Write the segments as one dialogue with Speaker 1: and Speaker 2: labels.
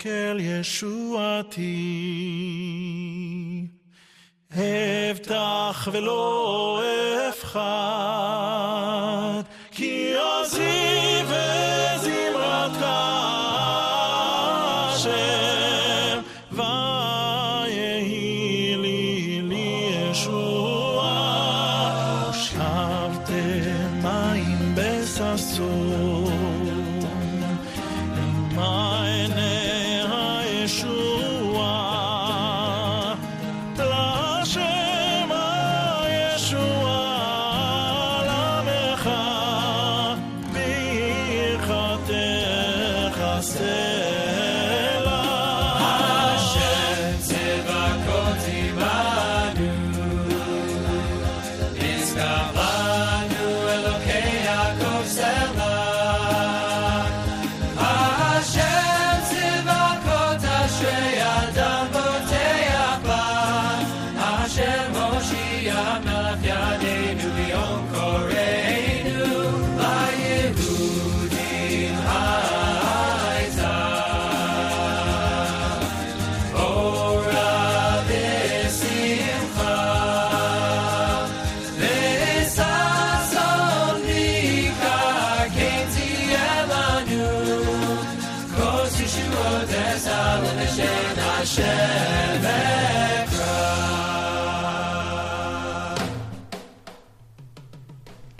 Speaker 1: כל ישועתי, אבטח ולא אפחד, כי עוזי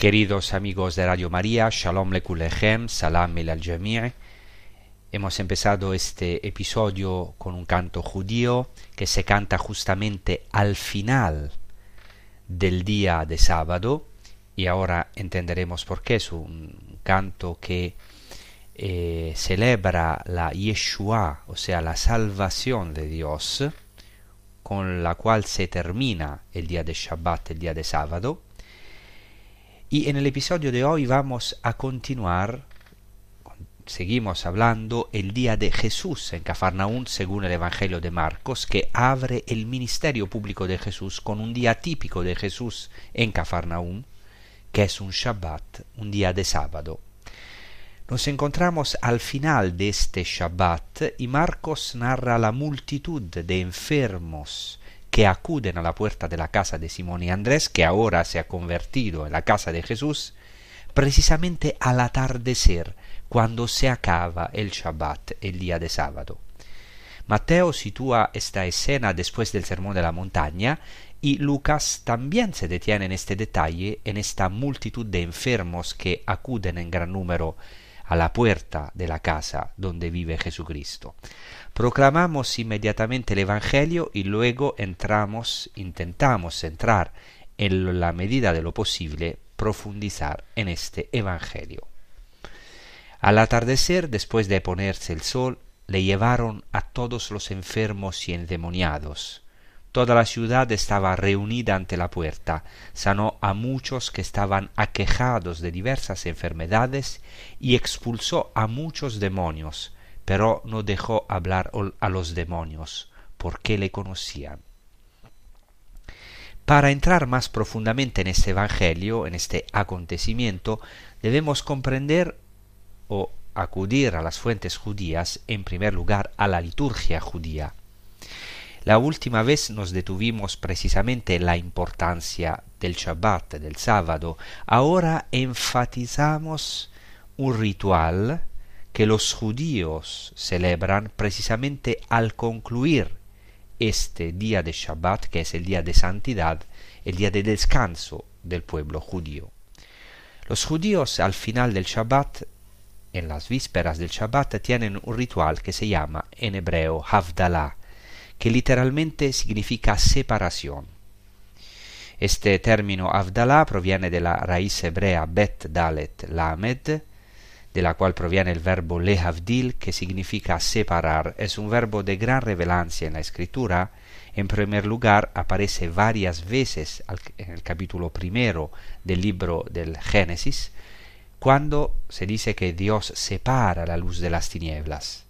Speaker 2: Queridos amigos de Radio María, Shalom Lekulechem, Salam el al. Hemos empezado este episodio con un canto judío que se canta justamente al final del día de sábado y ahora entenderemos por qué es un canto que eh, celebra la Yeshua, o sea, la salvación de Dios, con la cual se termina el día de Shabbat, el día de sábado. Y en el episodio de hoy vamos a continuar, seguimos hablando el día de Jesús en Cafarnaún según el Evangelio de Marcos, que abre el ministerio público de Jesús con un día típico de Jesús en Cafarnaún, que es un Shabbat, un día de sábado. Nos encontramos al final de este Shabbat y Marcos narra la multitud de enfermos que acuden a la puerta de la casa de Simón y Andrés, que ahora se ha convertido en la casa de Jesús, precisamente al atardecer, cuando se acaba el Shabbat, el día de sábado. Mateo sitúa esta escena después del Sermón de la Montaña y Lucas también se detiene en este detalle, en esta multitud de enfermos que acuden en gran número a la puerta de la casa donde vive Jesucristo. Proclamamos inmediatamente el Evangelio y luego entramos, intentamos entrar en la medida de lo posible, profundizar en este Evangelio. Al atardecer, después de ponerse el sol, le llevaron a todos los enfermos y endemoniados. Toda la ciudad estaba reunida ante la puerta, sanó a muchos que estaban aquejados de diversas enfermedades y expulsó a muchos demonios, pero no dejó hablar a los demonios, porque le conocían. Para entrar más profundamente en este Evangelio, en este acontecimiento, debemos comprender o acudir a las fuentes judías, en primer lugar a la liturgia judía. La última vez nos detuvimos precisamente en la importancia del Shabbat, del sábado. Ahora enfatizamos un ritual que los judíos celebran precisamente al concluir este día de Shabbat, que es el día de santidad, el día de descanso del pueblo judío. Los judíos al final del Shabbat, en las vísperas del Shabbat, tienen un ritual que se llama en hebreo Havdalah, que literalmente significa separación. Este término Avdalá proviene de la raíz hebrea Bet Dalet Lamed, de la cual proviene el verbo lehavdil, que significa separar. Es un verbo de gran relevancia en la escritura. En primer lugar, aparece varias veces en el capítulo primero del libro del Génesis, cuando se dice que Dios separa la luz de las tinieblas.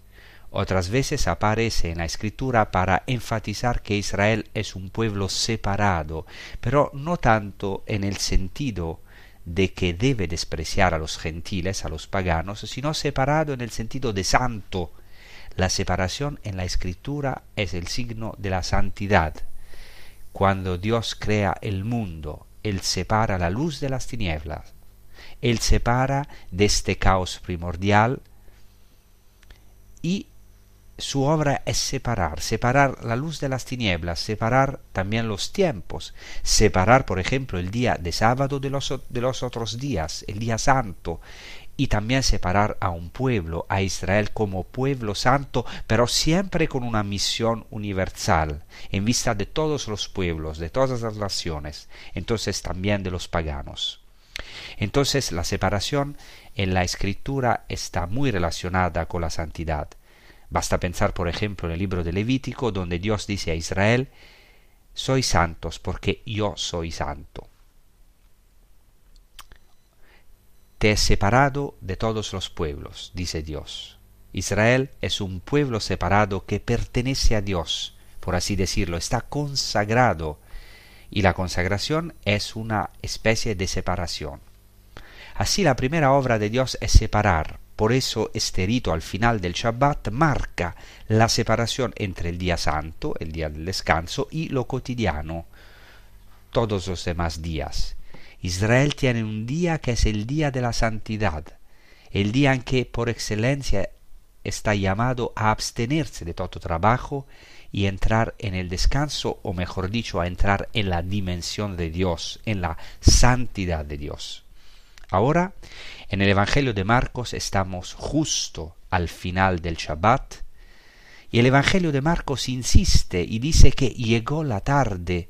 Speaker 2: Otras veces aparece en la escritura para enfatizar que Israel es un pueblo separado, pero no tanto en el sentido de que debe despreciar a los gentiles, a los paganos, sino separado en el sentido de santo. La separación en la escritura es el signo de la santidad. Cuando Dios crea el mundo, Él separa la luz de las tinieblas, Él separa de este caos primordial y su obra es separar, separar la luz de las tinieblas, separar también los tiempos, separar, por ejemplo, el día de sábado de los, otros días, el día santo, y también separar a un pueblo, a Israel como pueblo santo, pero siempre con una misión universal, en vista de todos los pueblos, de todas las naciones, entonces también de los paganos. Entonces la separación en la escritura está muy relacionada con la santidad. Basta pensar, por ejemplo, en el libro de Levítico, donde Dios dice a Israel, sois santos porque yo soy santo. Te he separado de todos los pueblos, dice Dios. Israel es un pueblo separado que pertenece a Dios, por así decirlo, está consagrado, y la consagración es una especie de separación. Así la primera obra de Dios es separar, por eso este rito al final del Shabbat marca la separación entre el día santo, el día del descanso, y lo cotidiano, todos los demás días. Israel tiene un día que es el día de la santidad, el día en que por excelencia está llamado a abstenerse de todo trabajo y entrar en el descanso, o mejor dicho, a entrar en la dimensión de Dios, en la santidad de Dios. Ahora, en el Evangelio de Marcos estamos justo al final del Shabbat, y el Evangelio de Marcos insiste y dice que llegó la tarde,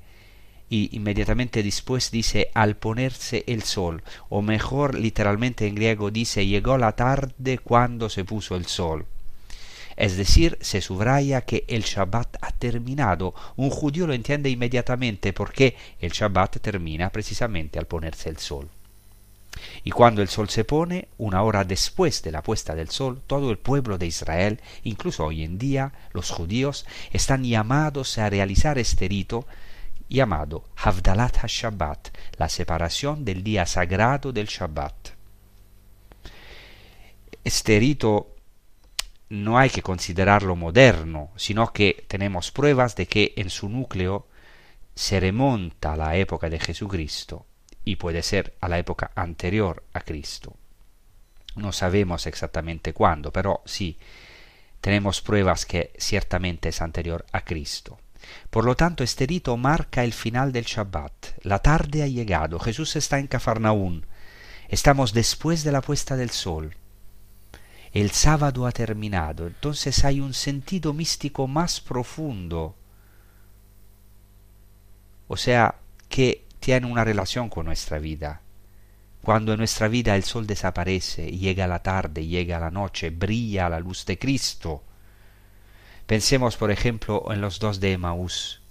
Speaker 2: y inmediatamente después dice al ponerse el sol, o mejor literalmente en griego dice llegó la tarde cuando se puso el sol. Es decir, se subraya que el Shabbat ha terminado. Un judío lo entiende inmediatamente porque el Shabbat termina precisamente al ponerse el sol. Y cuando el sol se pone, una hora después de la puesta del sol, todo el pueblo de Israel, incluso hoy en día los judíos, están llamados a realizar este rito llamado Havdalat HaShabbat, la separación del día sagrado del Shabbat. Este rito no hay que considerarlo moderno, sino que tenemos pruebas de que en su núcleo se remonta a la época de Jesucristo y puede ser a la época anterior a Cristo. No sabemos exactamente cuándo, pero sí tenemos pruebas que ciertamente es anterior a Cristo. Por lo tanto, este rito marca el final del Shabbat. La tarde ha llegado, Jesús está en Cafarnaún. Estamos después de la puesta del sol. El sábado ha terminado, entonces hay un sentido místico más profundo. O sea, que tiene una relación con nuestra vida. Cuando en nuestra vida el sol desaparece, llega la tarde, llega la noche, brilla la luz de Cristo. Pensemos, por ejemplo, en los dos de Emaús.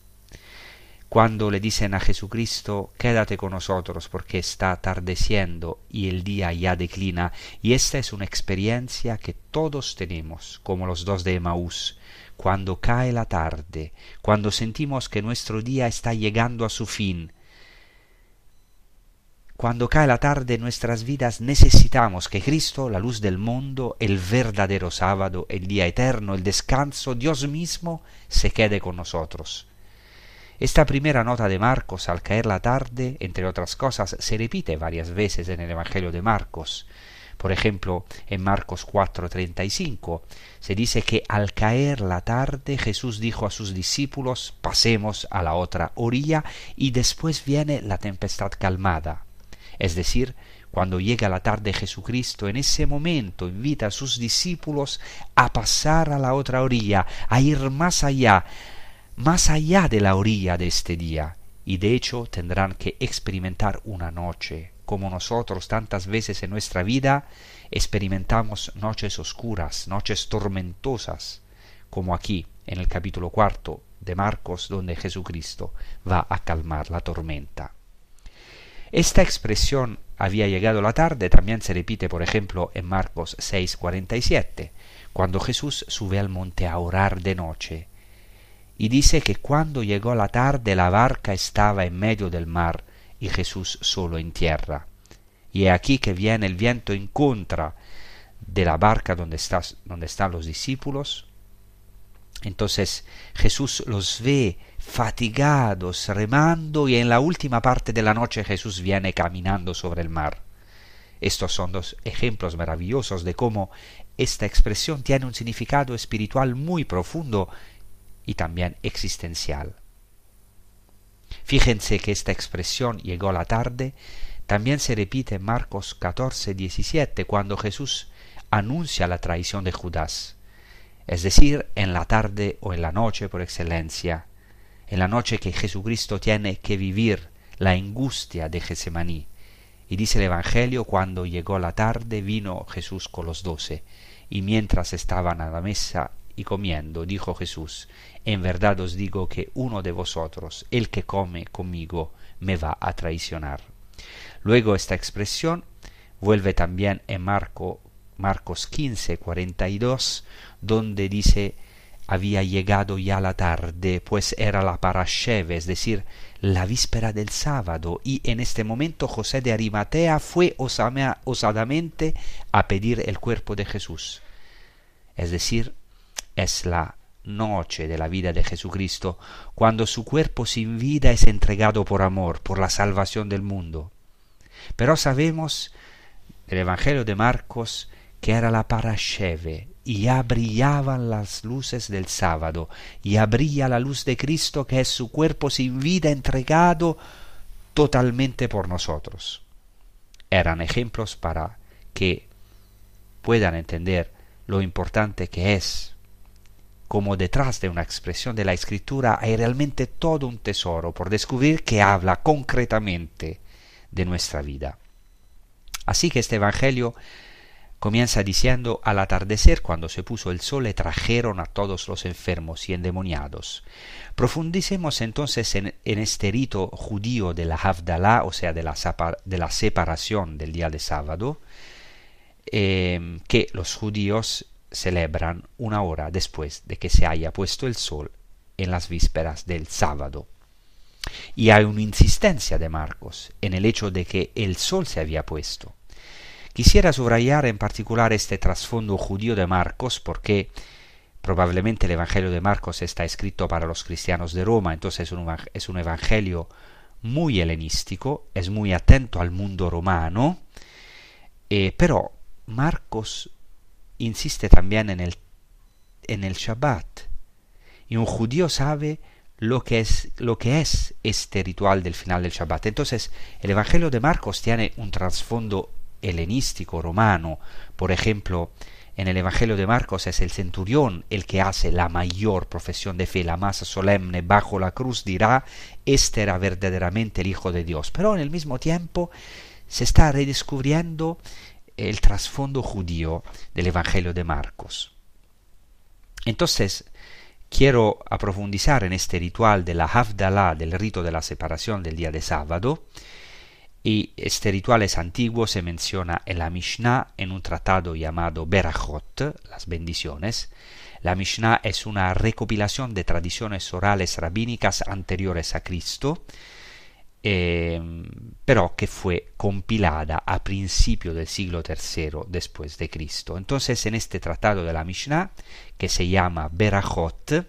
Speaker 2: Cuando le dicen a Jesucristo, quédate con nosotros porque está atardeciendo y el día ya declina, y esta es una experiencia que todos tenemos, como los dos de Emaús, cuando cae la tarde, cuando sentimos que nuestro día está llegando a su fin, cuando cae la tarde en nuestras vidas necesitamos que Cristo, la luz del mundo, el verdadero sábado, el día eterno, el descanso, Dios mismo, se quede con nosotros. Esta primera nota de Marcos al caer la tarde, entre otras cosas, se repite varias veces en el Evangelio de Marcos. Por ejemplo, en Marcos 4:35 se dice que al caer la tarde Jesús dijo a sus discípulos, pasemos a la otra orilla y después viene la tempestad calmada. Es decir, cuando llega la tarde Jesucristo, en ese momento invita a sus discípulos a pasar a la otra orilla, a ir más allá, más allá de la orilla de este día, y de hecho tendrán que experimentar una noche, como nosotros tantas veces en nuestra vida experimentamos noches oscuras, noches tormentosas, como aquí en el capítulo cuarto de Marcos, donde Jesucristo va a calmar la tormenta. Esta expresión había llegado la tarde también se repite, por ejemplo, en Marcos 6:47, cuando Jesús sube al monte a orar de noche. Y dice que cuando llegó la tarde la barca estaba en medio del mar y Jesús solo en tierra. Y he aquí que viene el viento en contra de la barca donde, donde están los discípulos. Entonces Jesús los ve fatigados, remando, y en la última parte de la noche Jesús viene caminando sobre el mar. Estos son dos ejemplos maravillosos de cómo esta expresión tiene un significado espiritual muy profundo y también existencial. Fíjense que esta expresión llegó la tarde también se repite en Marcos 14, 17, cuando Jesús anuncia la traición de Judas, es decir, en la tarde o en la noche por excelencia en la noche que Jesucristo tiene que vivir la angustia de Gesemaní. Y dice el Evangelio, cuando llegó la tarde vino Jesús con los doce, y mientras estaban a la mesa y comiendo, dijo Jesús, en verdad os digo que uno de vosotros, el que come conmigo, me va a traicionar. Luego esta expresión vuelve también en Marco, Marcos 15, 42, donde dice, había llegado ya la tarde, pues era la parasheve, es decir, la víspera del sábado, y en este momento José de Arimatea fue osadamente a pedir el cuerpo de Jesús. Es decir, es la noche de la vida de Jesucristo, cuando su cuerpo sin vida es entregado por amor, por la salvación del mundo. Pero sabemos del Evangelio de Marcos que era la parasheve, y ya brillaban las luces del sábado, ya brilla la luz de Cristo que es su cuerpo sin vida entregado totalmente por nosotros. Eran ejemplos para que puedan entender lo importante que es, como detrás de una expresión de la escritura hay realmente todo un tesoro por descubrir que habla concretamente de nuestra vida. Así que este Evangelio Comienza diciendo, al atardecer, cuando se puso el sol, le trajeron a todos los enfermos y endemoniados. Profundicemos entonces en, este rito judío de la Havdalah, o sea, de la, separación del día de sábado, eh, que los judíos celebran una hora después de que se haya puesto el sol en las vísperas del sábado. Y hay una insistencia de Marcos en el hecho de que el sol se había puesto. Quisiera subrayar en particular este trasfondo judío de Marcos porque probablemente el Evangelio de Marcos está escrito para los cristianos de Roma, entonces es un, evangelio muy helenístico, es muy atento al mundo romano, eh, pero Marcos insiste también en el, en el Shabbat. Y un judío sabe lo que es lo que es este ritual del final del Shabbat. Entonces, el Evangelio de Marcos tiene un trasfondo helenístico romano. Por ejemplo, en el Evangelio de Marcos es el centurión el que hace la mayor profesión de fe, la más solemne, bajo la cruz dirá, este era verdaderamente el Hijo de Dios. Pero en el mismo tiempo se está redescubriendo el trasfondo judío del Evangelio de Marcos. Entonces, quiero aprofundizar en este ritual de la Havdalah, del rito de la separación del día de sábado, y este ritual es antiguo, se menciona en la Mishnah en un tratado llamado Berachot, las bendiciones. La Mishnah es una recopilación de tradiciones orales rabínicas anteriores a Cristo, eh, pero que fue compilada a principio del siglo III después de Cristo. Entonces, en este tratado de la Mishnah, que se llama Berachot,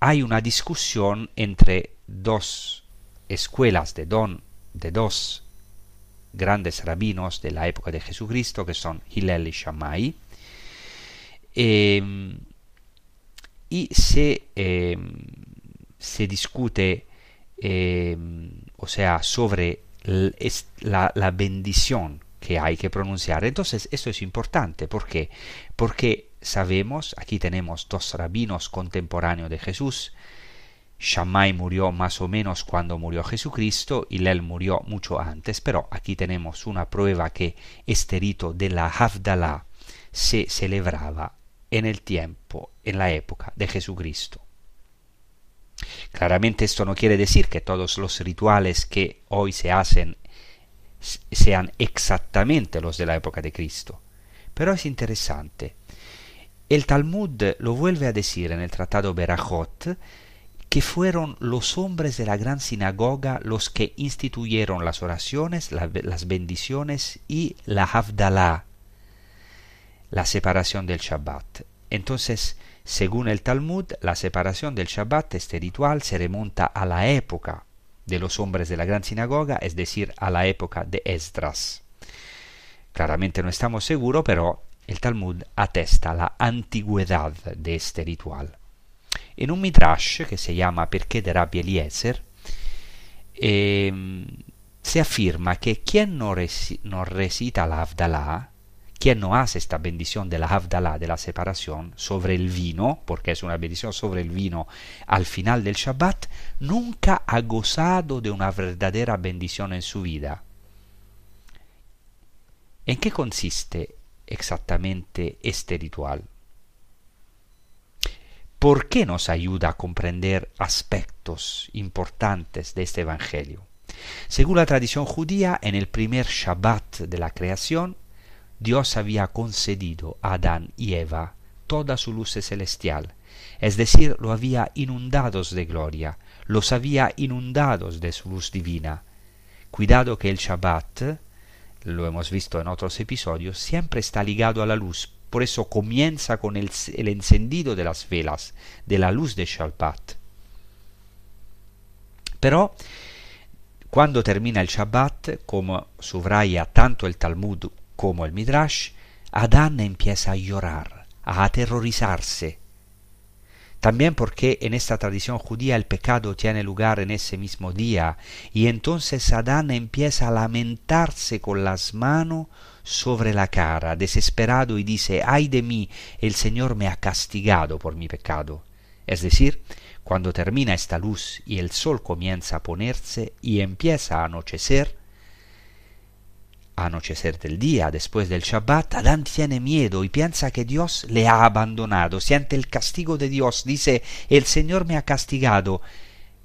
Speaker 2: hay una discusión entre dos escuelas de, don, de dos grandes rabinos de la época de Jesucristo, que son Hillel y Shammai, em, y se, em, se discute, em, o sea, sobre la, la, bendición que hay que pronunciar. Entonces, esto es importante. ¿Por qué? Porque sabemos, aquí tenemos dos rabinos contemporáneos de Jesús, Shammai murió más o menos cuando murió Jesucristo y él murió mucho antes, pero aquí tenemos una prueba que este rito de la Havdalah se celebraba en el tiempo, en la época de Jesucristo. Claramente esto no quiere decir que todos los rituales que hoy se hacen sean exactamente los de la época de Cristo, pero es interesante. El Talmud lo vuelve a decir en el Tratado Berajot, que fueron los hombres de la gran sinagoga los que instituyeron las oraciones, la, las bendiciones y la Havdalah, la separación del Shabbat. Entonces, según el Talmud, la separación del Shabbat, este ritual, se remonta a la época de los hombres de la gran sinagoga, es decir, a la época de Esdras. Claramente no estamos seguros, pero el Talmud atesta la antigüedad de este ritual. En un midrash que se llama Perché de Rabbi Eliezer, eh, se afirma que quien no, reci no recita la Havdalah, quien no hace esta bendición de la Havdalah, de la separación, sobre el vino, porque es una bendición sobre el vino al final del Shabbat, nunca ha gozado de una verdadera bendición en su vida. ¿En qué consiste exactamente este ritual? ¿Por qué nos ayuda a comprender aspectos importantes de este Evangelio? Según la tradición judía, en el primer Shabbat de la creación, Dios había concedido a Adán y Eva toda su luz celestial, es decir, lo había inundados de gloria, los había inundados de su luz divina. Cuidado que el Shabbat, lo hemos visto en otros episodios, siempre está ligado a la luz, por eso comienza con el, el encendido de las velas, de la luz de Shabbat. Pero cuando termina el Shabbat, como subraya tanto el Talmud como el Midrash, Adán empieza a llorar, a aterrorizarse. También porque en esta tradición judía el pecado tiene lugar en ese mismo día, y entonces Adán empieza a lamentarse con las manos sobre la cara, desesperado, y dice, ay de mí, el Señor me ha castigado por mi pecado. Es decir, cuando termina esta luz y el sol comienza a ponerse y empieza a anochecer, anochecer del día después del Shabbat, Adán tiene miedo y piensa que Dios le ha abandonado, siente el castigo de Dios, dice, el Señor me ha castigado.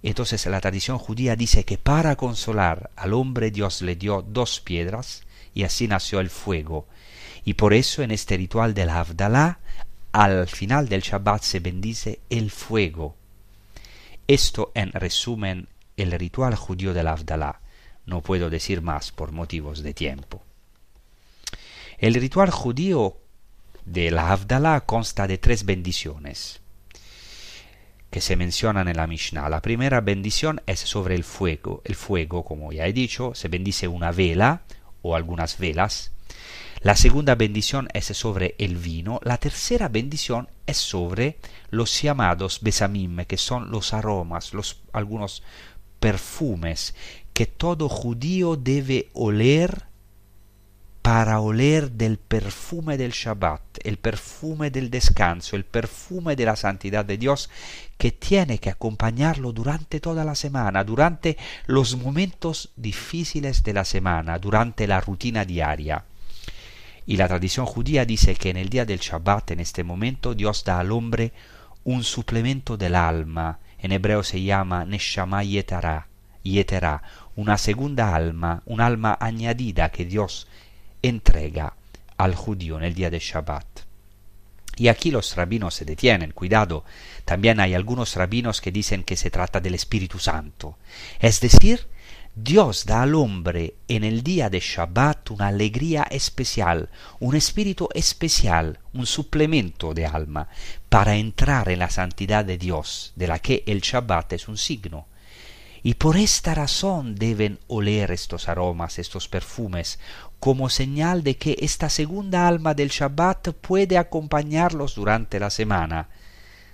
Speaker 2: Entonces la tradición judía dice que para consolar al hombre Dios le dio dos piedras y así nació el fuego. Y por eso en este ritual del Havdalah, al final del Shabbat se bendice el fuego. Esto en resumen el ritual judío del Havdalah. No puedo decir más por motivos de tiempo. El ritual judío de la Havdalah consta de tres bendiciones que se mencionan en la Mishnah. La primera bendición es sobre el fuego. El fuego, como ya he dicho, se bendice una vela o algunas velas. La segunda bendición es sobre el vino. La tercera bendición es sobre los llamados besamim, que son los aromas, los, algunos perfumes que todo judío debe oler para oler del perfume del Shabbat, el perfume del descanso, el perfume de la santidad de Dios que tiene que acompañarlo durante toda la semana, durante los momentos difíciles de la semana, durante la rutina diaria. Y la tradición judía dice que en el día del Shabbat, en este momento, Dios da al hombre un suplemento del alma, en hebreo se llama Neshama Yetara, Yetera, una segunda alma, un alma añadida que Dios entrega al judío en el día de Shabbat. Y aquí los rabinos se detienen, cuidado, también hay algunos rabinos que dicen que se trata del Espíritu Santo. Es decir, Dios da al hombre en el día de Shabbat una alegría especial, un espíritu especial, un suplemento de alma, para entrar en la santidad de Dios, de la que el Shabbat es un signo. Y por esta razón deben oler estos aromas, estos perfumes, como señal de que esta segunda alma del Shabbat puede acompañarlos durante la semana.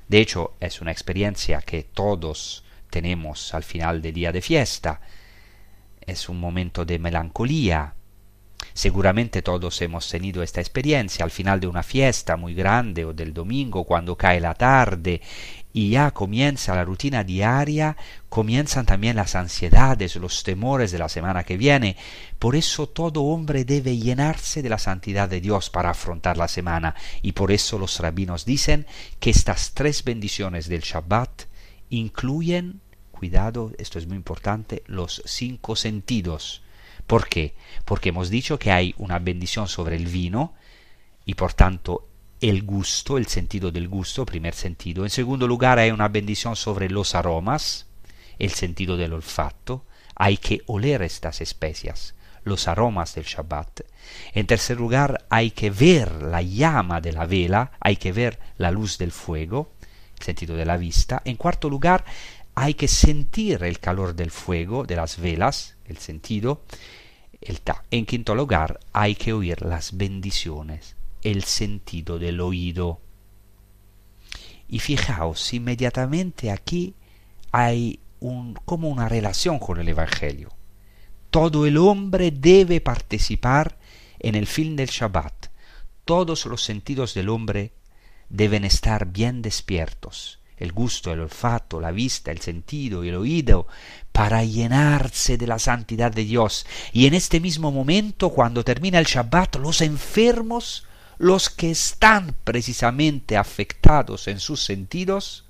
Speaker 2: De hecho, es una experiencia que todos tenemos al final del día de fiesta. Es un momento de melancolía. Seguramente todos hemos tenido esta experiencia al final de una fiesta muy grande o del domingo, cuando cae la tarde y ya comienza la rutina diaria, comienzan también las ansiedades, los temores de la semana que viene. Por eso todo hombre debe llenarse de la santidad de Dios para afrontar la semana. Y por eso los rabinos dicen que estas tres bendiciones del Shabbat incluyen, cuidado, esto es muy importante, los cinco sentidos. ¿Por qué? Porque hemos dicho que hay una bendición sobre el vino y por tanto el gusto, el sentido del gusto, primer sentido. En segundo lugar, hay una bendición sobre los aromas, el sentido del olfato. Hay que oler estas especias, los aromas del Shabbat. En tercer lugar, hay que ver la llama de la vela, hay que ver la luz del fuego, el sentido de la vista. En cuarto lugar, hay que sentir el calor del fuego, de las velas, el sentido. El ta. En quinto lugar, hay que oír las bendiciones el sentido del oído. Y fijaos, inmediatamente aquí hay un, como una relación con el Evangelio. Todo el hombre debe participar en el fin del Shabbat. Todos los sentidos del hombre deben estar bien despiertos. El gusto, el olfato, la vista, el sentido y el oído, para llenarse de la santidad de Dios. Y en este mismo momento, cuando termina el Shabbat, los enfermos los que están precisamente afectados en sus sentidos,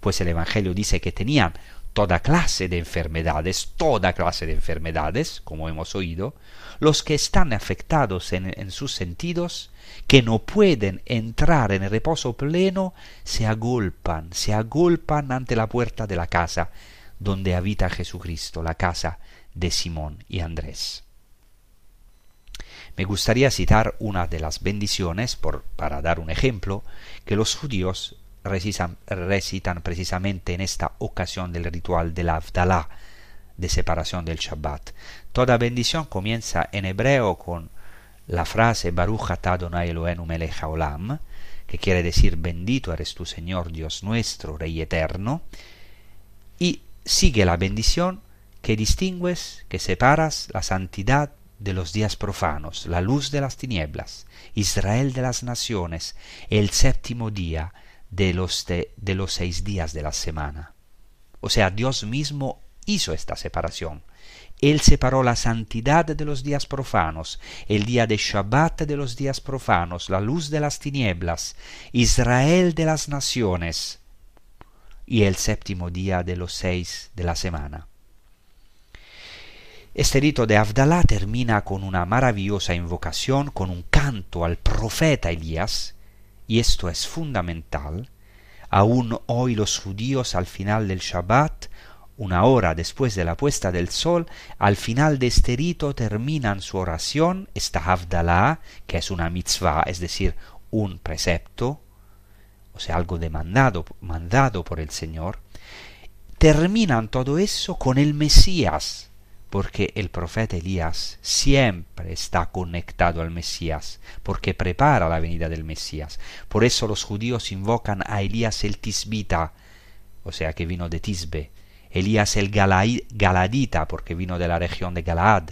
Speaker 2: pues el Evangelio dice que tenían toda clase de enfermedades, toda clase de enfermedades, como hemos oído, los que están afectados en, sus sentidos, que no pueden entrar en el reposo pleno, se agolpan, se agolpan ante la puerta de la casa donde habita Jesucristo, la casa de Simón y Andrés me gustaría citar una de las bendiciones, para dar un ejemplo, que los judíos recitan, precisamente en esta ocasión del ritual del Avdalá, de separación del Shabbat. Toda bendición comienza en hebreo con la frase Baruch atah Adonai Eloheinu melech haolam, que quiere decir bendito eres tu Señor Dios nuestro, Rey eterno, y sigue la bendición que distingues, que separas la santidad de los días profanos, la luz de las tinieblas, Israel de las naciones, el séptimo día de los, de, los seis días de la semana. O sea, Dios mismo hizo esta separación. Él separó la santidad de los días profanos, el día de Shabbat de los días profanos, la luz de las tinieblas, Israel de las naciones y el séptimo día de los seis de la semana. Este rito de Avdalá termina con una maravillosa invocación, con un canto al profeta Elías, y esto es fundamental. Aún hoy los judíos al final del Shabbat, una hora después de la puesta del sol, al final de este rito terminan su oración, esta Avdalá, que es una mitzvah, es decir, un precepto, o sea, algo demandado mandado por el Señor, terminan todo eso con el Mesías, porque el profeta Elías siempre está conectado al Mesías, porque prepara la venida del Mesías. Por eso los judíos invocan a Elías el Tisbita, o sea que vino de Tisbe, Elías el Galadita, porque vino de la región de Galaad,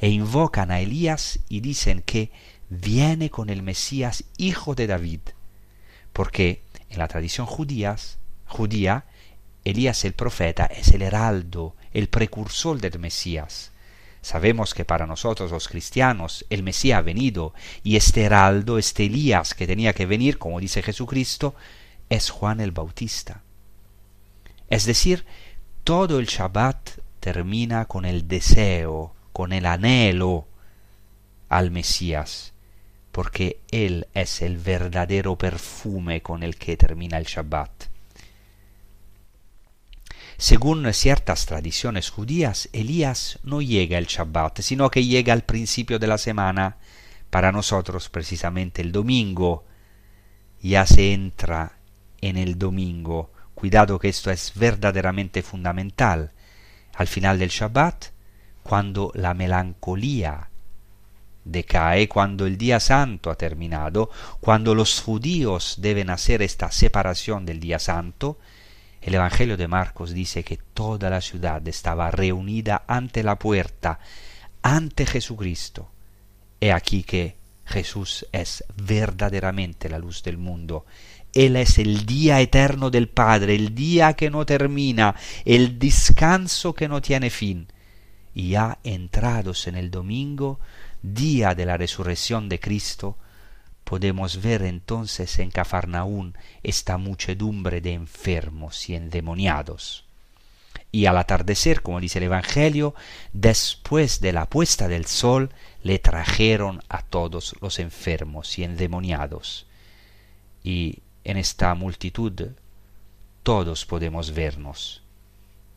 Speaker 2: e invocan a Elías y dicen que viene con el Mesías hijo de David, porque en la tradición judías, judía, Elías el profeta es el heraldo, el precursor del Mesías. Sabemos que para nosotros los cristianos el Mesías ha venido y este heraldo, este Elías que tenía que venir, como dice Jesucristo, es Juan el Bautista. Es decir, todo el Shabbat termina con el deseo, con el anhelo al Mesías, porque Él es el verdadero perfume con el que termina el Shabbat. Según ciertas tradiciones judías, Elías no llega el Shabbat, sino que llega al principio de la semana, para nosotros precisamente el domingo. Ya se entra en el domingo. Cuidado que esto es verdaderamente fundamental. Al final del Shabbat, cuando la melancolía decae, cuando el día santo ha terminado, cuando los judíos deben hacer esta separación del día santo, el Evangelio de Marcos dice que toda la ciudad estaba reunida ante la puerta, ante Jesucristo, He aquí que Jesús es verdaderamente la luz del mundo. Él es el día eterno del Padre, el día que no termina, el descanso que no tiene fin. Y ya entrados en el domingo, día de la resurrección de Cristo, podemos ver entonces en Cafarnaún esta muchedumbre de enfermos y endemoniados. Y al atardecer, como dice el Evangelio, después de la puesta del sol, le trajeron a todos los enfermos y endemoniados. Y en esta multitud todos podemos vernos.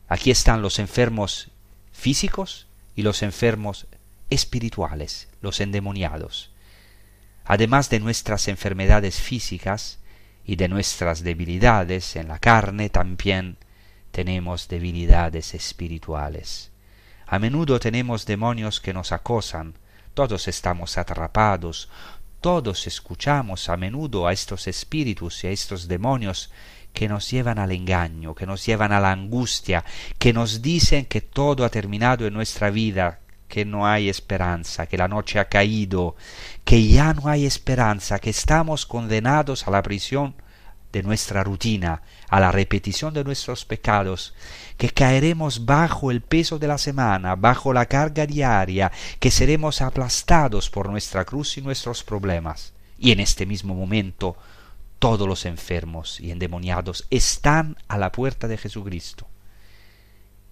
Speaker 2: Aquí están los enfermos físicos y los enfermos espirituales, los endemoniados. Además de nuestras enfermedades físicas y de nuestras debilidades en la carne, también tenemos debilidades espirituales. A menudo tenemos demonios que nos acosan, todos estamos atrapados, todos escuchamos a menudo a estos espíritus y a estos demonios que nos llevan al engaño, que nos llevan a la angustia, que nos dicen que todo ha terminado en nuestra vida, que no hay esperanza, que la noche ha caído, que ya no hay esperanza, que estamos condenados a la prisión de nuestra rutina, a la repetición de nuestros pecados, que caeremos bajo el peso de la semana, bajo la carga diaria, que seremos aplastados por nuestra cruz y nuestros problemas. Y en este mismo momento todos los enfermos y endemoniados están a la puerta de Jesucristo.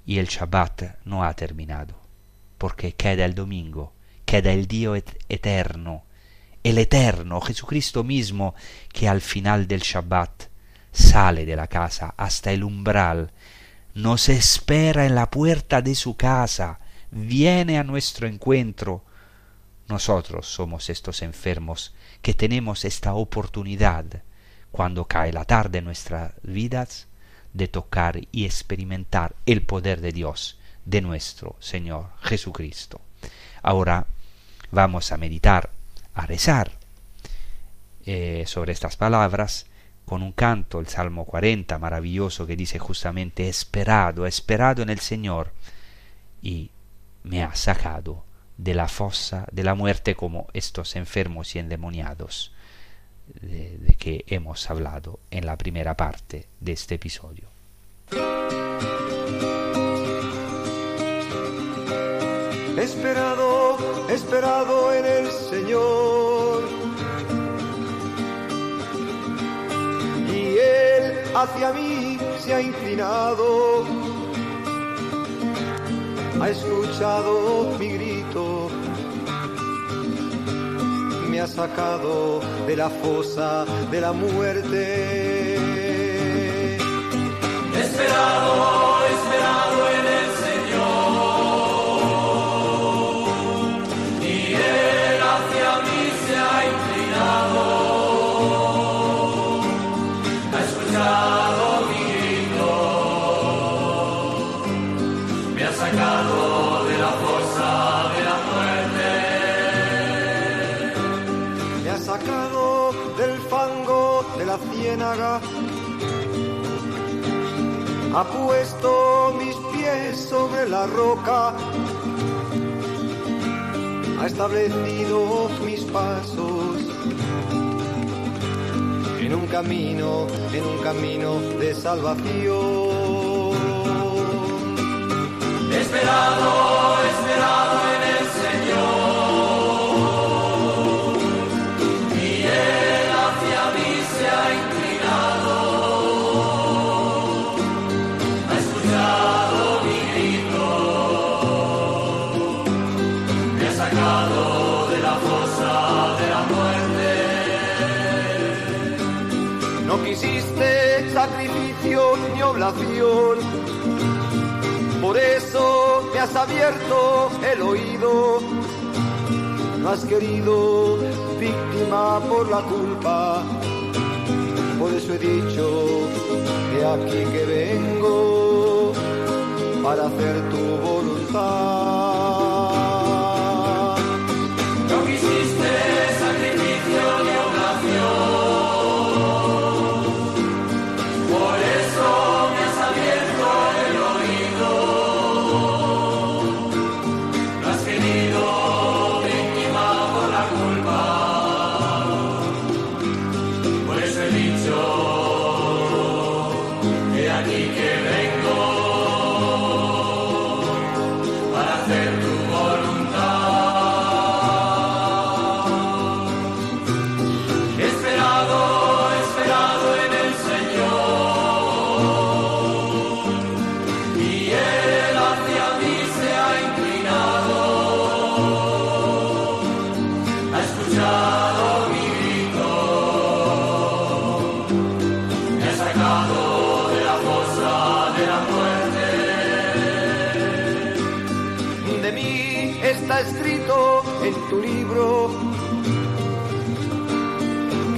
Speaker 2: Y el Shabbat no ha terminado, porque queda el domingo, queda el día eterno, el eterno Jesucristo mismo que al final del Shabbat sale de la casa hasta el umbral, nos espera en la puerta de su casa, viene a nuestro encuentro. Nosotros somos estos enfermos que tenemos esta oportunidad, cuando cae la tarde en nuestras vidas, de tocar y experimentar el poder de Dios, de nuestro Señor Jesucristo. Ahora vamos a meditar a rezar eh, sobre estas palabras con un canto, el Salmo 40, maravilloso, que dice justamente, esperado, esperado en el Señor, y me ha sacado de la fosa de la muerte como estos enfermos y endemoniados de, de que hemos hablado en la primera parte de este episodio.
Speaker 3: Esperado, esperado en el Señor. Y Él hacia mí se ha inclinado, ha escuchado mi grito, me ha sacado de la fosa de la muerte.
Speaker 1: Esperado, esperado en
Speaker 3: del fango de la ciénaga, ha puesto mis pies sobre la roca, ha establecido mis pasos en un camino, en un camino de salvación.
Speaker 1: Esperado, esperado
Speaker 3: por eso me has abierto el oído. No has querido víctima por la culpa, por eso he dicho que aquí que vengo para hacer tu voluntad.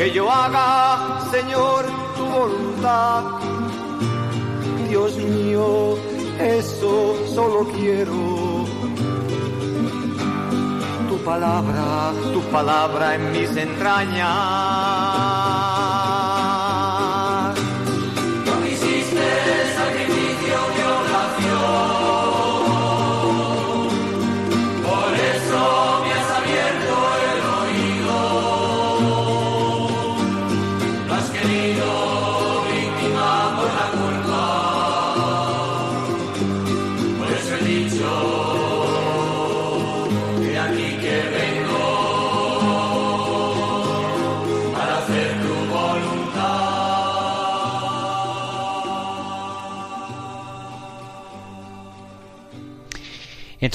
Speaker 3: Que yo haga, Señor, tu voluntad. Dios mío, eso solo quiero. Tu palabra, tu palabra en mis entrañas.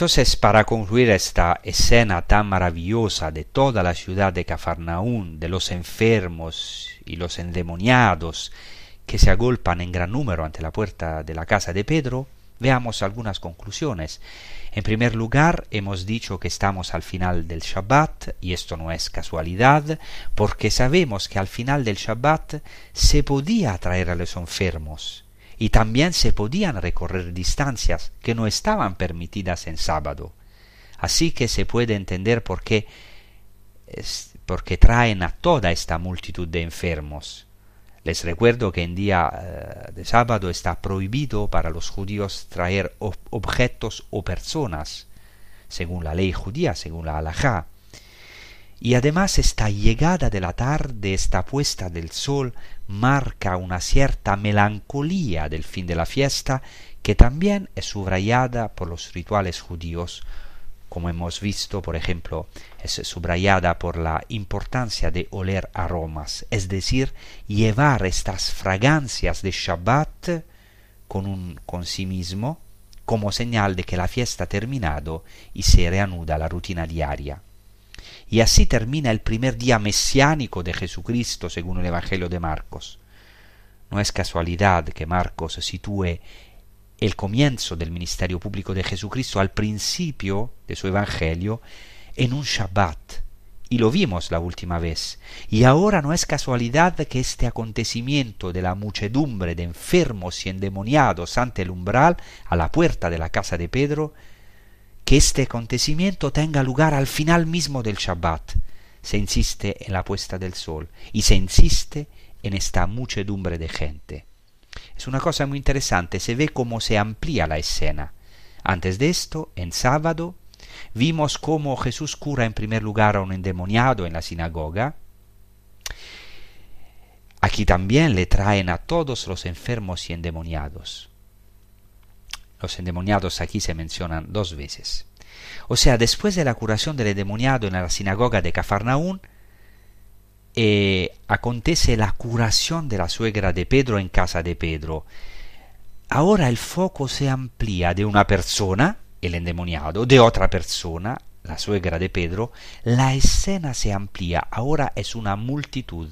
Speaker 2: Entonces, para concluir esta escena tan maravillosa de toda la ciudad de Cafarnaún, de los enfermos y los endemoniados que se agolpan en gran número ante la puerta de la casa de Pedro, veamos algunas conclusiones. En primer lugar, hemos dicho que estamos al final del Shabbat, y esto no es casualidad, porque sabemos que al final del Shabbat se podía atraer a los enfermos, y también se podían recorrer distancias que no estaban permitidas en sábado. Así que se puede entender por qué, porque traen a toda esta multitud de enfermos. Les recuerdo que en día eh, de sábado está prohibido para los judíos traer objetos o personas, según la ley judía, según la halajá. Y además esta llegada de la tarde, esta puesta del sol, marca una cierta melancolía del fin de la fiesta que también es subrayada por los rituales judíos, como hemos visto, por ejemplo, es subrayada por la importancia de oler aromas, es decir, llevar estas fragancias de Shabbat con, un, con sí mismo como señal de que la fiesta ha terminado y se reanuda la rutina diaria. Y así termina el primer día mesiánico de Jesucristo según el Evangelio de Marcos. No es casualidad que Marcos sitúe el comienzo del ministerio público de Jesucristo al principio de su Evangelio en un Shabbat. Y lo vimos la última vez. Y ahora no es casualidad que este acontecimiento de la muchedumbre de enfermos y endemoniados ante el umbral, a la puerta de la casa de Pedro, que este acontecimiento tenga lugar al final mismo del Shabbat. Se insiste en la puesta del sol y se insiste en esta muchedumbre de gente. Es una cosa muy interesante, se ve cómo se amplía la escena. Antes de esto, en sábado, vimos cómo Jesús cura en primer lugar a un endemoniado en la sinagoga. Aquí también le traen a todos los enfermos y endemoniados. Los endemoniados aquí se mencionan dos veces. O sea, después de la curación del endemoniado en la sinagoga de Cafarnaún, eh, acontece la curación de la suegra de Pedro en casa de Pedro. Ahora el foco se amplía de una persona, el endemoniado, de otra persona, la suegra de Pedro, la escena se amplía, ahora es una multitud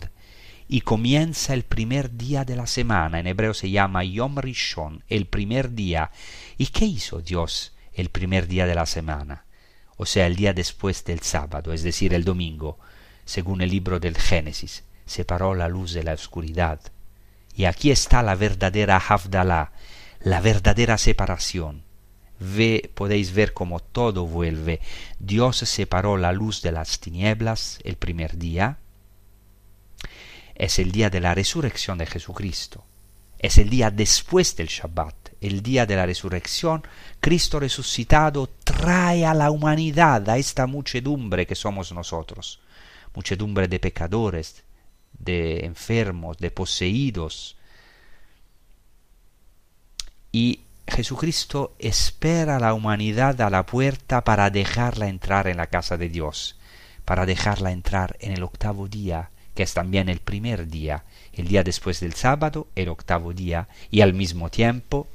Speaker 2: y comienza el primer día de la semana. En hebreo se llama Yom Rishon, el primer día. ¿Y qué hizo Dios el primer día de la semana? O sea, el día después del sábado, es decir, el domingo, según el libro del Génesis. Separó la luz de la oscuridad. Y aquí está la verdadera Havdalah, la verdadera separación. Ve, podéis ver cómo todo vuelve. Dios separó la luz de las tinieblas el primer día, es el día de la resurrección de Jesucristo. Es el día después del Shabbat, el día de la resurrección. Cristo resucitado trae a la humanidad, a esta muchedumbre que somos nosotros, muchedumbre de pecadores, de enfermos, de poseídos, y Jesucristo espera a la humanidad a la puerta para dejarla entrar en la casa de Dios, para dejarla entrar en el octavo día, que es también el primer día, el día después del sábado, el octavo día, y al mismo tiempo,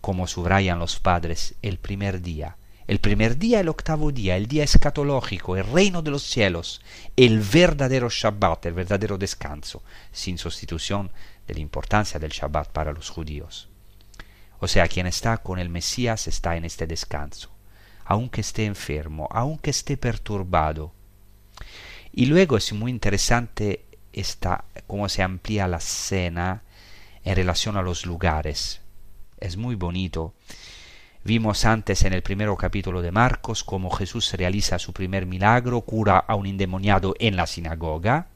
Speaker 2: como subrayan los padres, el primer día. El primer día, el octavo día, el día escatológico, el reino de los cielos, el verdadero Shabbat, el verdadero descanso, sin sustitución de la importancia del Shabbat para los judíos. O sea, quien está con el Mesías está en este descanso, aunque esté enfermo, aunque esté perturbado. Y luego es muy interesante esta, cómo se amplía la escena en relación a los lugares. Es muy bonito. Vimos antes en el primer capítulo de Marcos cómo Jesús realiza su primer milagro, cura a un endemoniado en la sinagoga.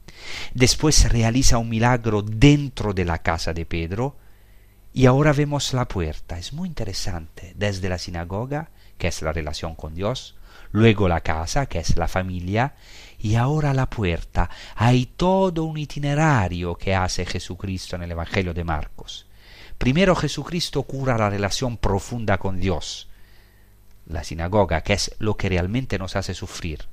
Speaker 2: Después realiza un milagro dentro de la casa de Pedro, y ahora vemos la puerta. Es muy interesante. Desde la sinagoga, que es la relación con Dios, luego la casa, que es la familia, y ahora la puerta. Hay todo un itinerario que hace Jesucristo en el Evangelio de Marcos. Primero Jesucristo cura la relación profunda con Dios, la sinagoga, que es lo que realmente nos hace sufrir.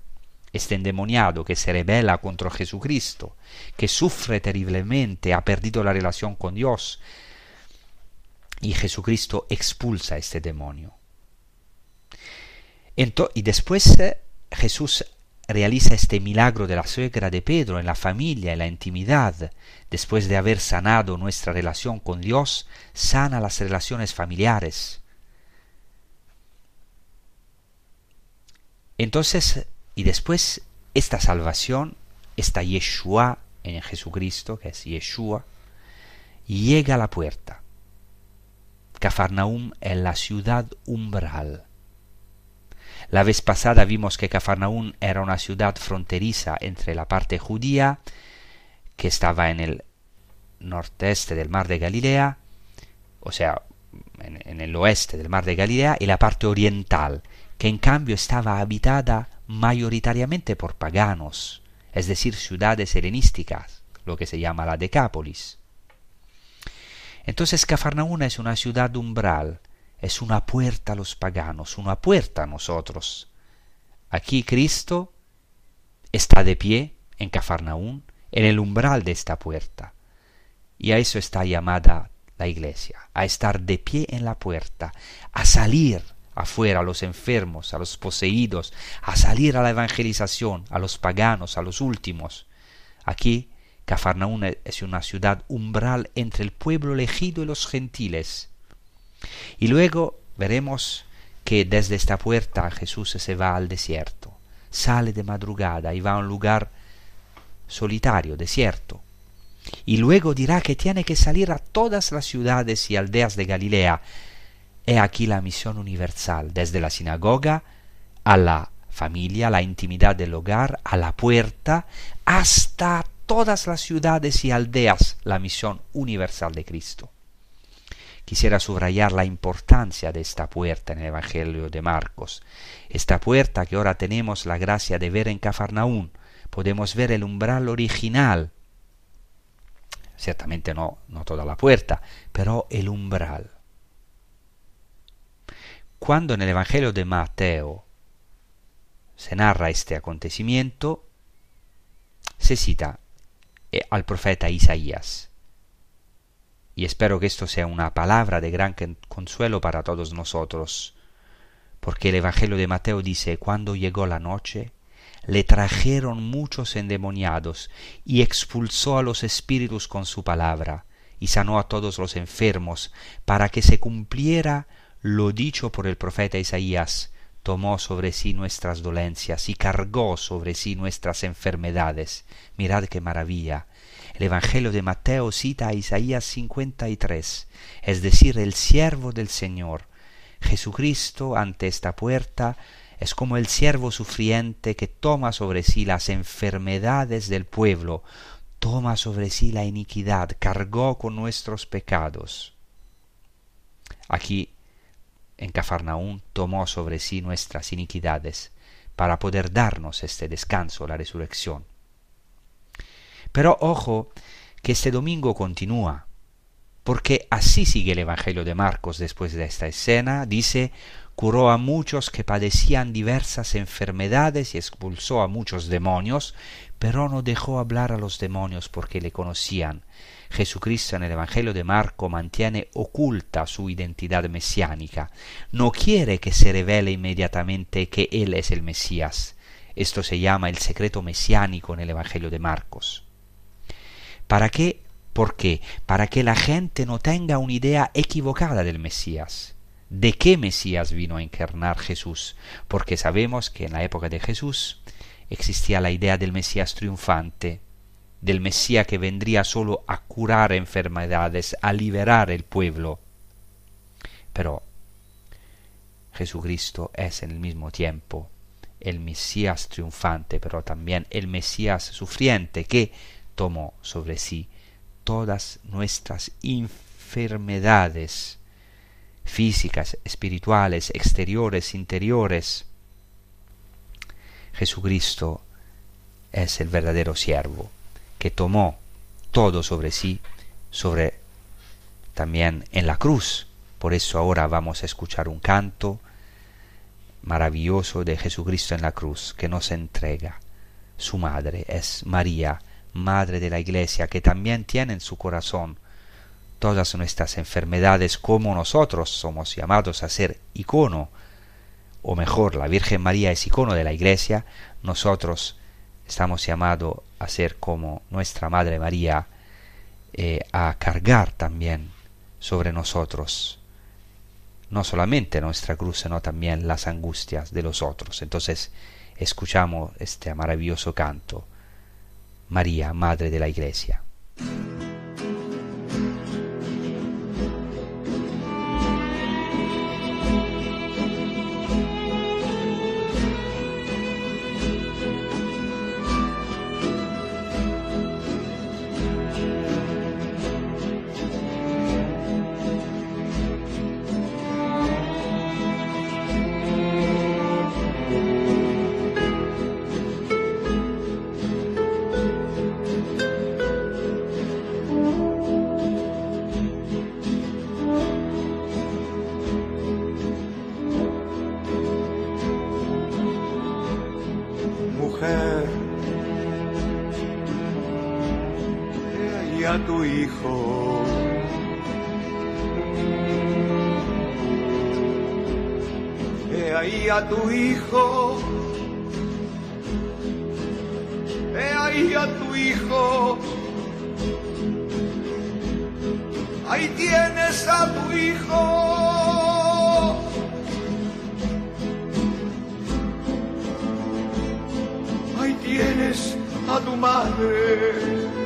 Speaker 2: Este endemoniado que se rebela contra Jesucristo, que sufre terriblemente, ha perdido la relación con Dios, y Jesucristo expulsa este demonio. y después eh, Jesús realiza este milagro de la suegra de Pedro en la familia, en la intimidad. Después de haber sanado nuestra relación con Dios, sana las relaciones familiares. Entonces, y después, esta salvación, esta Yeshua en Jesucristo, que es Yeshua, llega a la puerta. Cafarnaum es la ciudad umbral. La vez pasada vimos que Cafarnaum era una ciudad fronteriza entre la parte judía, que estaba en el noreste del mar de Galilea, o sea, en, el oeste del mar de Galilea, y la parte oriental, que en cambio estaba habitada mayoritariamente por paganos, es decir, ciudades helenísticas, lo que se llama la Decápolis. Entonces Cafarnaúm es una ciudad umbral, es una puerta a los paganos, una puerta a nosotros. Aquí Cristo está de pie en Cafarnaún, en el umbral de esta puerta. Y a eso está llamada la iglesia, a estar de pie en la puerta, a salir afuera a los enfermos, a los poseídos, a salir a la evangelización, a los paganos, a los últimos. Aquí Cafarnaún es una ciudad umbral entre el pueblo elegido y los gentiles. Y luego veremos que desde esta puerta Jesús se va al desierto, sale de madrugada y va a un lugar solitario, desierto. Y luego dirá que tiene que salir a todas las ciudades y aldeas de Galilea. He aquí la misión universal, desde la sinagoga a la familia, a la intimidad del hogar, a la puerta, hasta todas las ciudades y aldeas la misión universal de Cristo. Quisiera subrayar la importancia de esta puerta en el Evangelio de Marcos. Esta puerta que ahora tenemos la gracia de ver en Cafarnaún, podemos ver el umbral original. Ciertamente no, no toda la puerta, pero el umbral. Cuando en el Evangelio de Mateo se narra este acontecimiento, se cita eh, al profeta Isaías. Y espero que esto sea una palabra de gran consuelo para todos nosotros, porque el Evangelio de Mateo dice, cuando llegó la noche, le trajeron muchos endemoniados, y expulsó a los espíritus con su palabra, y sanó a todos los enfermos, para que se cumpliera lo dicho por el profeta Isaías, tomó sobre sí nuestras dolencias y cargó sobre sí nuestras enfermedades. Mirad qué maravilla. El Evangelio de Mateo cita a Isaías 53, es decir, el siervo del Señor. Jesucristo ante esta puerta es como el siervo sufriente que toma sobre sí las enfermedades del pueblo, toma sobre sí la iniquidad, cargó con nuestros pecados. Aquí en Cafarnaún tomó sobre sí nuestras iniquidades para poder darnos este descanso, la resurrección. Pero ojo que este domingo continúa. porque así sigue el Evangelio de Marcos después de esta escena. Dice, curó a muchos que padecían diversas enfermedades y expulsó a muchos demonios, pero no dejó hablar a los demonios porque le conocían. Jesucristo en el Evangelio de Marco mantiene oculta su identidad mesiánica. No quiere que se revele inmediatamente que Él es el Mesías. Esto se llama el secreto mesiánico en el Evangelio de Marcos. ¿Para qué? ¿Por qué? Para que la gente no tenga una idea equivocada del Mesías. ¿De qué Mesías vino a encarnar Jesús? Porque sabemos que en la época de Jesús existía la idea del Mesías triunfante, del Mesías que vendría solo a curar enfermedades, a liberar el pueblo. Pero Jesucristo es en el mismo tiempo el Mesías triunfante, pero también el Mesías sufriente que tomó sobre sí todas nuestras enfermedades físicas, espirituales, exteriores, interiores. Jesucristo es el verdadero siervo que tomó todo sobre sí, sobre también en la cruz. Por eso ahora vamos a escuchar un canto maravilloso de Jesucristo en la cruz que nos entrega. Su madre es María, Madre de la Iglesia, que también tiene en su corazón todas nuestras enfermedades como nosotros somos llamados a ser icono, o mejor, la Virgen María es icono de la Iglesia, nosotros estamos llamados a ser como nuestra Madre María, eh, a cargar también sobre nosotros no solamente nuestra cruz, sino también las angustias de los otros. Entonces, escuchamos este maravilloso canto. María, Madre de la Iglesia.
Speaker 3: A tu hijo. He ahí a tu hijo. He ahí a tu hijo. Ahí tienes a tu hijo. Ahí tienes a tu madre.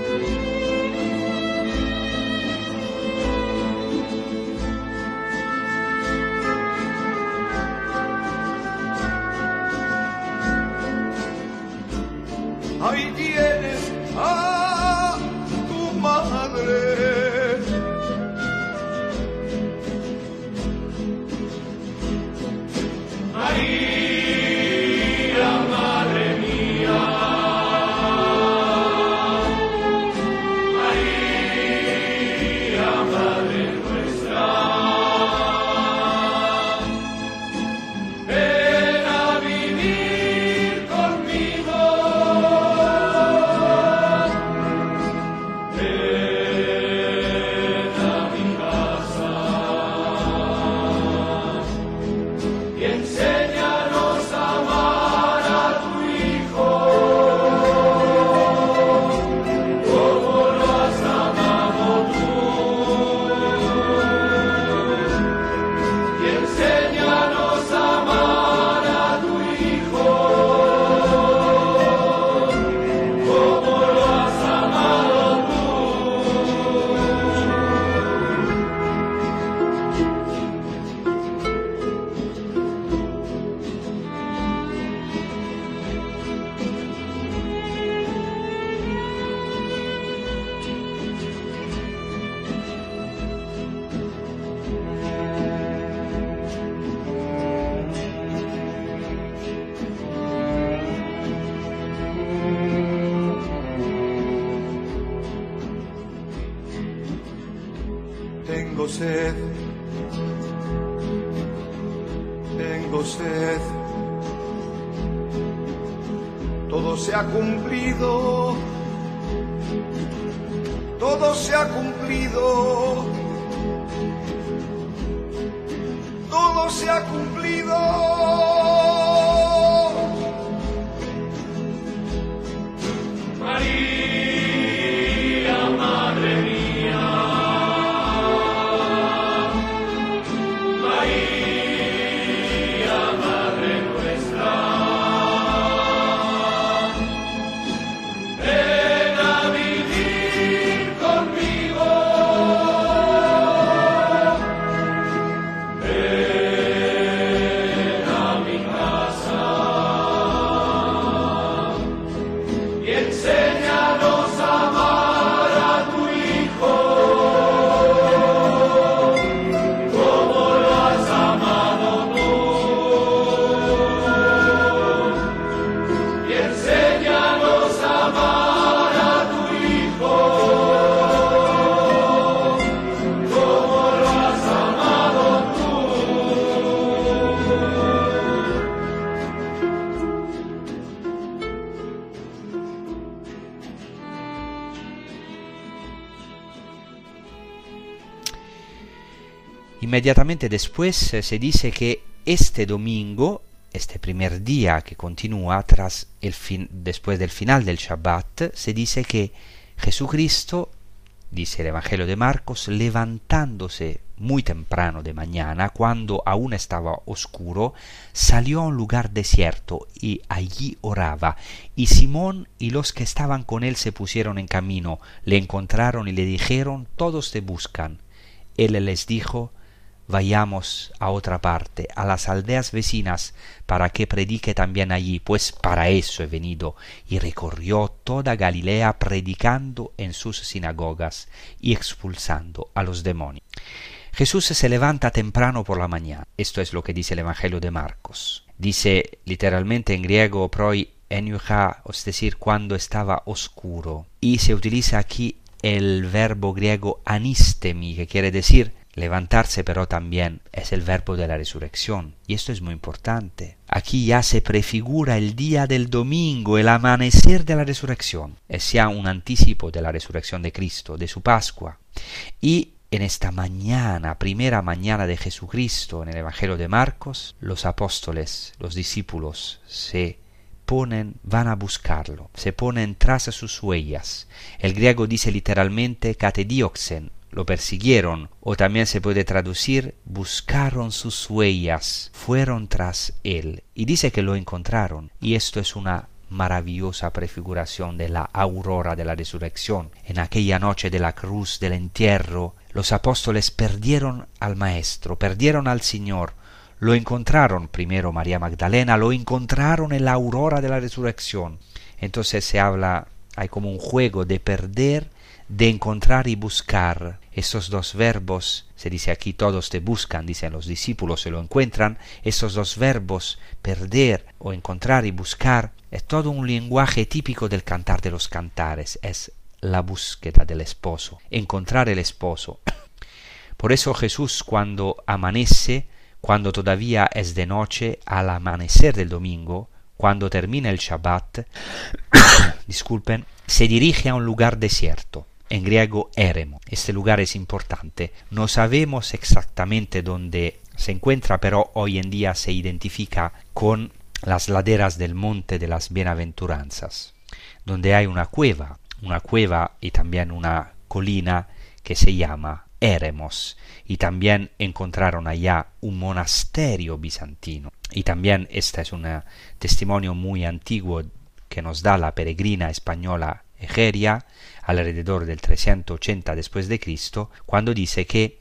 Speaker 2: Inmediatamente después eh, se dice que este domingo, este primer día que continúa tras el fin, después del final del Shabbat, se dice que Jesucristo, dice el Evangelio de Marcos, levantándose muy temprano de mañana, cuando aún estaba oscuro, salió a un lugar desierto y allí oraba. Y Simón y los que estaban con él se pusieron en camino, le encontraron y le dijeron, todos te buscan. Él les dijo, vayamos a otra parte, a las aldeas vecinas, para que predique también allí, pues para eso he venido. Y recorrió toda Galilea predicando en sus sinagogas y expulsando a los demonios. Jesús se levanta temprano por la mañana. Esto es lo que dice el Evangelio de Marcos. Dice literalmente en griego proi es cuando estaba oscuro. Y se utiliza aquí el verbo griego anistemi, que quiere decir Levantarse pero también es el verbo de la resurrección, y esto es muy importante. Aquí ya se prefigura el día del domingo, el amanecer de la resurrección, es ya un anticipo de la resurrección de Cristo, de su Pascua. Y en esta mañana, primera mañana de Jesucristo, en el Evangelio de Marcos, los apóstoles, los discípulos, se ponen, van a buscarlo, se ponen tras sus huellas. El griego dice literalmente katedioxen, lo persiguieron, o también se puede traducir buscaron sus huellas, fueron tras él, y dice que lo encontraron, y esto es una maravillosa prefiguración de la aurora de la resurrección. En aquella noche de la cruz del entierro, los apóstoles perdieron al Maestro, perdieron al Señor, lo encontraron primero María Magdalena, lo encontraron en la aurora de la resurrección. Entonces se habla, hay como un juego de perder de encontrar y buscar. Esos dos verbos, se dice aquí todos te buscan, dicen los discípulos se lo encuentran, esos dos verbos, perder o encontrar y buscar, es todo un lenguaje típico del cantar de los cantares, es la búsqueda del esposo, encontrar el esposo. Por eso Jesús cuando amanece, cuando todavía es de noche, al amanecer del domingo, cuando termina el Shabbat, disculpen, se dirige a un lugar desierto en griego eremo. Este lugar es importante. No sabemos exactamente dónde se encuentra, pero hoy en día se identifica con las laderas del monte de las bienaventuranzas, donde hay una cueva, una cueva y también una colina que se llama Eremos, y también encontraron allá un monasterio bizantino. Y también este es un testimonio muy antiguo que nos da la peregrina española Egeria, alrededor del 380 después de Cristo, cuando dice que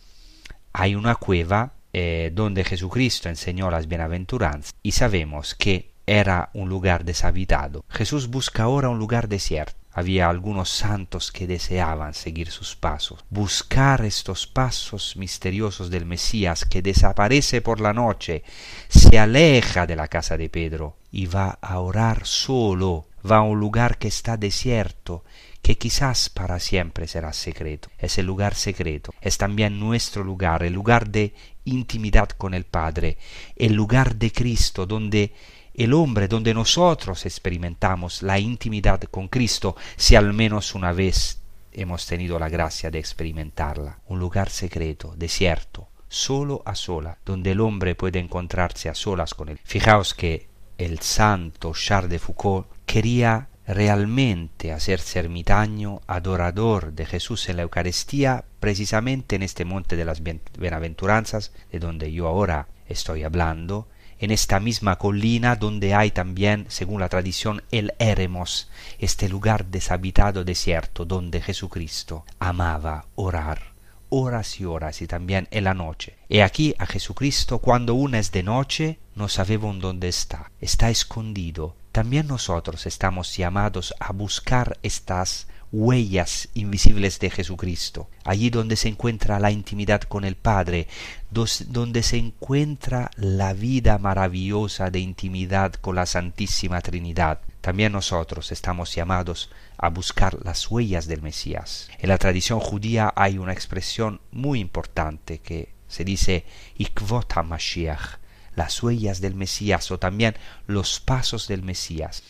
Speaker 2: hay una cueva eh, donde Jesucristo enseñó las bienaventuranzas y sabemos que era un lugar deshabitado. Jesús busca ahora un lugar desierto. Había algunos santos que deseaban seguir sus pasos, buscar estos pasos misteriosos del Mesías que desaparece por la noche, se aleja de la casa de Pedro y va a orar solo, va a un lugar que está desierto, que quizás para siempre será secreto. Es el lugar secreto, es también nuestro lugar, el lugar de intimidad con el Padre, el lugar de Cristo donde el hombre, donde nosotros experimentamos la intimidad con Cristo, si al menos una vez hemos tenido la gracia de experimentarla. Un lugar secreto, desierto, solo a sola, donde el hombre puede encontrarse a solas con él. Fijaos que el santo Charles de Foucault quería realmente hacerse ermitaño, adorador de Jesús en la Eucaristía, precisamente en este monte de las Bienaventuranzas, de donde yo ahora estoy hablando, en esta misma colina donde hay también, según la tradición, el Éremos, este lugar deshabitado desierto donde Jesucristo amaba orar horas y horas y también en la noche. Y aquí a Jesucristo cuando uno es de noche no sabemos dónde está, está escondido. También nosotros estamos llamados a buscar estas huellas invisibles de Jesucristo, allí donde se encuentra la intimidad con el Padre, donde se encuentra la vida maravillosa de intimidad con la Santísima Trinidad. También nosotros estamos llamados a buscar las huellas del Mesías. En la tradición judía hay una expresión muy importante que se dice Ikvot HaMashiach, las huellas del Mesías o también los pasos del Mesías.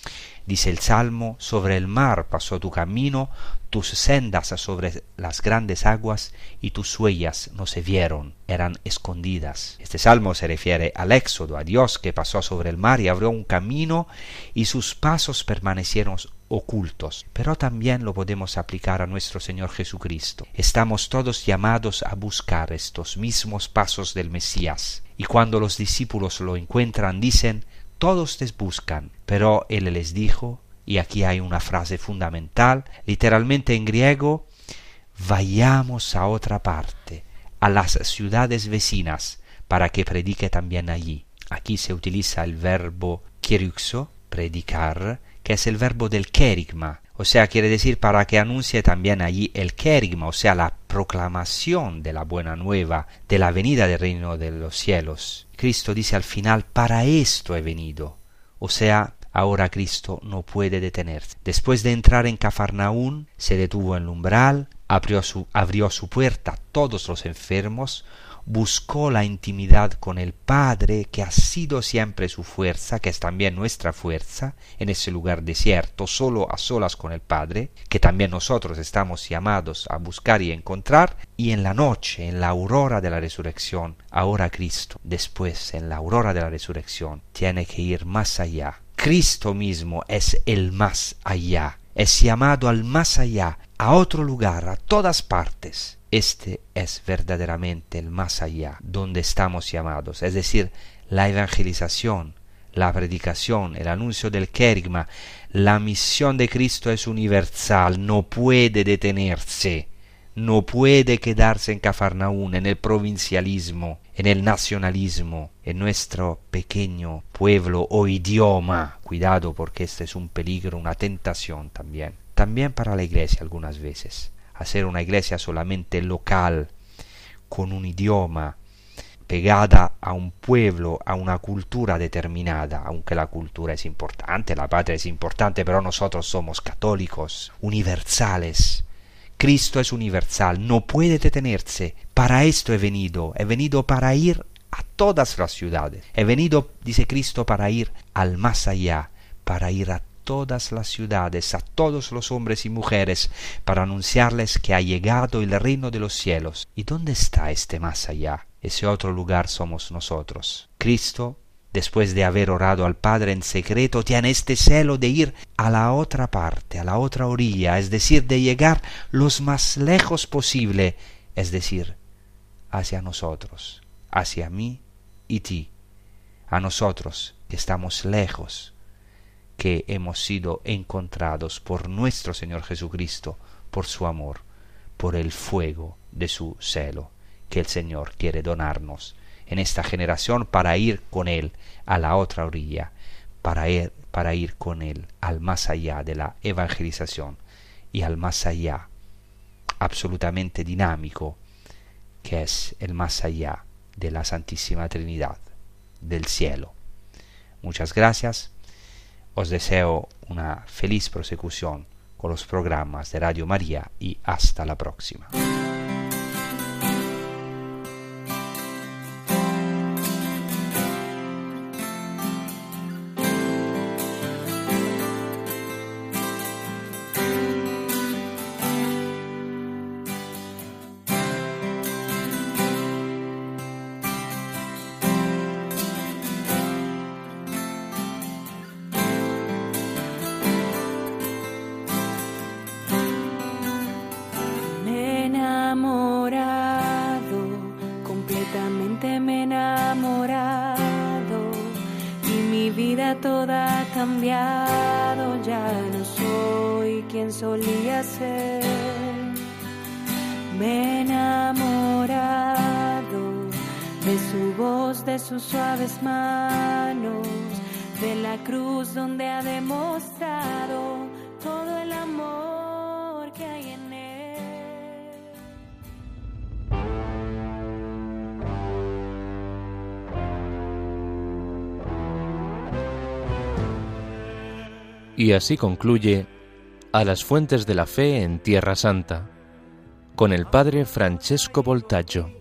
Speaker 2: Dice el Salmo, sobre el mar pasó tu camino, tus sendas sobre las grandes aguas y tus huellas no se vieron, eran escondidas. Este salmo se refiere al éxodo, a Dios que pasó sobre el mar y abrió un camino y sus pasos permanecieron ocultos. Pero también lo podemos aplicar a nuestro Señor Jesucristo. Estamos todos llamados a buscar estos mismos pasos del Mesías. Y cuando los discípulos lo encuentran, dicen, todos les buscan, pero él les dijo, y aquí hay una frase fundamental, literalmente en griego, vayamos a otra parte, a las ciudades vecinas, para que predique también allí. Aquí se utiliza el verbo kieruxo, predicar, que es el verbo del kerigma, o sea, quiere decir para que anuncie también allí el kerigma, o sea, la proclamación de la buena nueva, de la venida del reino de los cielos. Cristo dice al final, para esto he venido. O sea, ahora Cristo no puede detenerse. Después de entrar en Cafarnaún, se detuvo en el umbral, abrió su, abrió su puerta a todos los enfermos, buscó la intimidad con el Padre, que ha sido siempre su fuerza, que es también nuestra fuerza, en ese lugar desierto, solo a solas con el Padre, que también nosotros estamos llamados a buscar y encontrar, y en la noche, en la aurora de la resurrección, ahora Cristo, después en la aurora de la resurrección, tiene que ir más allá. Cristo mismo es el más allá, es llamado al más allá, a otro lugar, a todas partes este es verdaderamente el más allá donde estamos llamados, es decir, la evangelización, la predicación, el anuncio del querigma, la misión de Cristo es universal, no puede detenerse, no puede quedarse en Cafarnaún, en el provincialismo, en el nacionalismo, en nuestro pequeño pueblo o idioma. Cuidado porque este es un peligro, una tentación también. También para la iglesia algunas veces hacer una iglesia solamente local, con un idioma, pegada a un pueblo, a una cultura determinada, aunque la cultura es importante, la patria es importante, pero nosotros somos católicos, universales. Cristo es universal, no puede detenerse. Para esto he venido, he venido para ir a todas las ciudades. He venido, dice Cristo, para ir al más allá, para ir a todas las ciudades, a todos los hombres y mujeres, para anunciarles que ha llegado el reino de los cielos. ¿Y dónde está este más allá? Ese otro lugar somos nosotros. Cristo, después de haber orado al Padre en secreto, tiene este celo de ir a la otra parte, a la otra orilla, es decir, de llegar los más lejos posible, es decir, hacia nosotros, hacia mí y ti, a nosotros que estamos lejos que hemos sido encontrados por nuestro Señor Jesucristo, por su amor, por el fuego de su celo, que el Señor quiere donarnos en esta generación para ir con Él a la otra orilla, para ir, para ir con Él al más allá de la evangelización y al más allá absolutamente dinámico, que es el más allá de la Santísima Trinidad, del cielo. Muchas gracias os deseo una feliz prosecución
Speaker 4: con los programas de Radio María y hasta la próxima.
Speaker 5: Donde ha demostrado todo el amor que hay en él.
Speaker 6: Y así concluye A las fuentes de la fe en Tierra Santa, con el padre Francesco Voltaggio.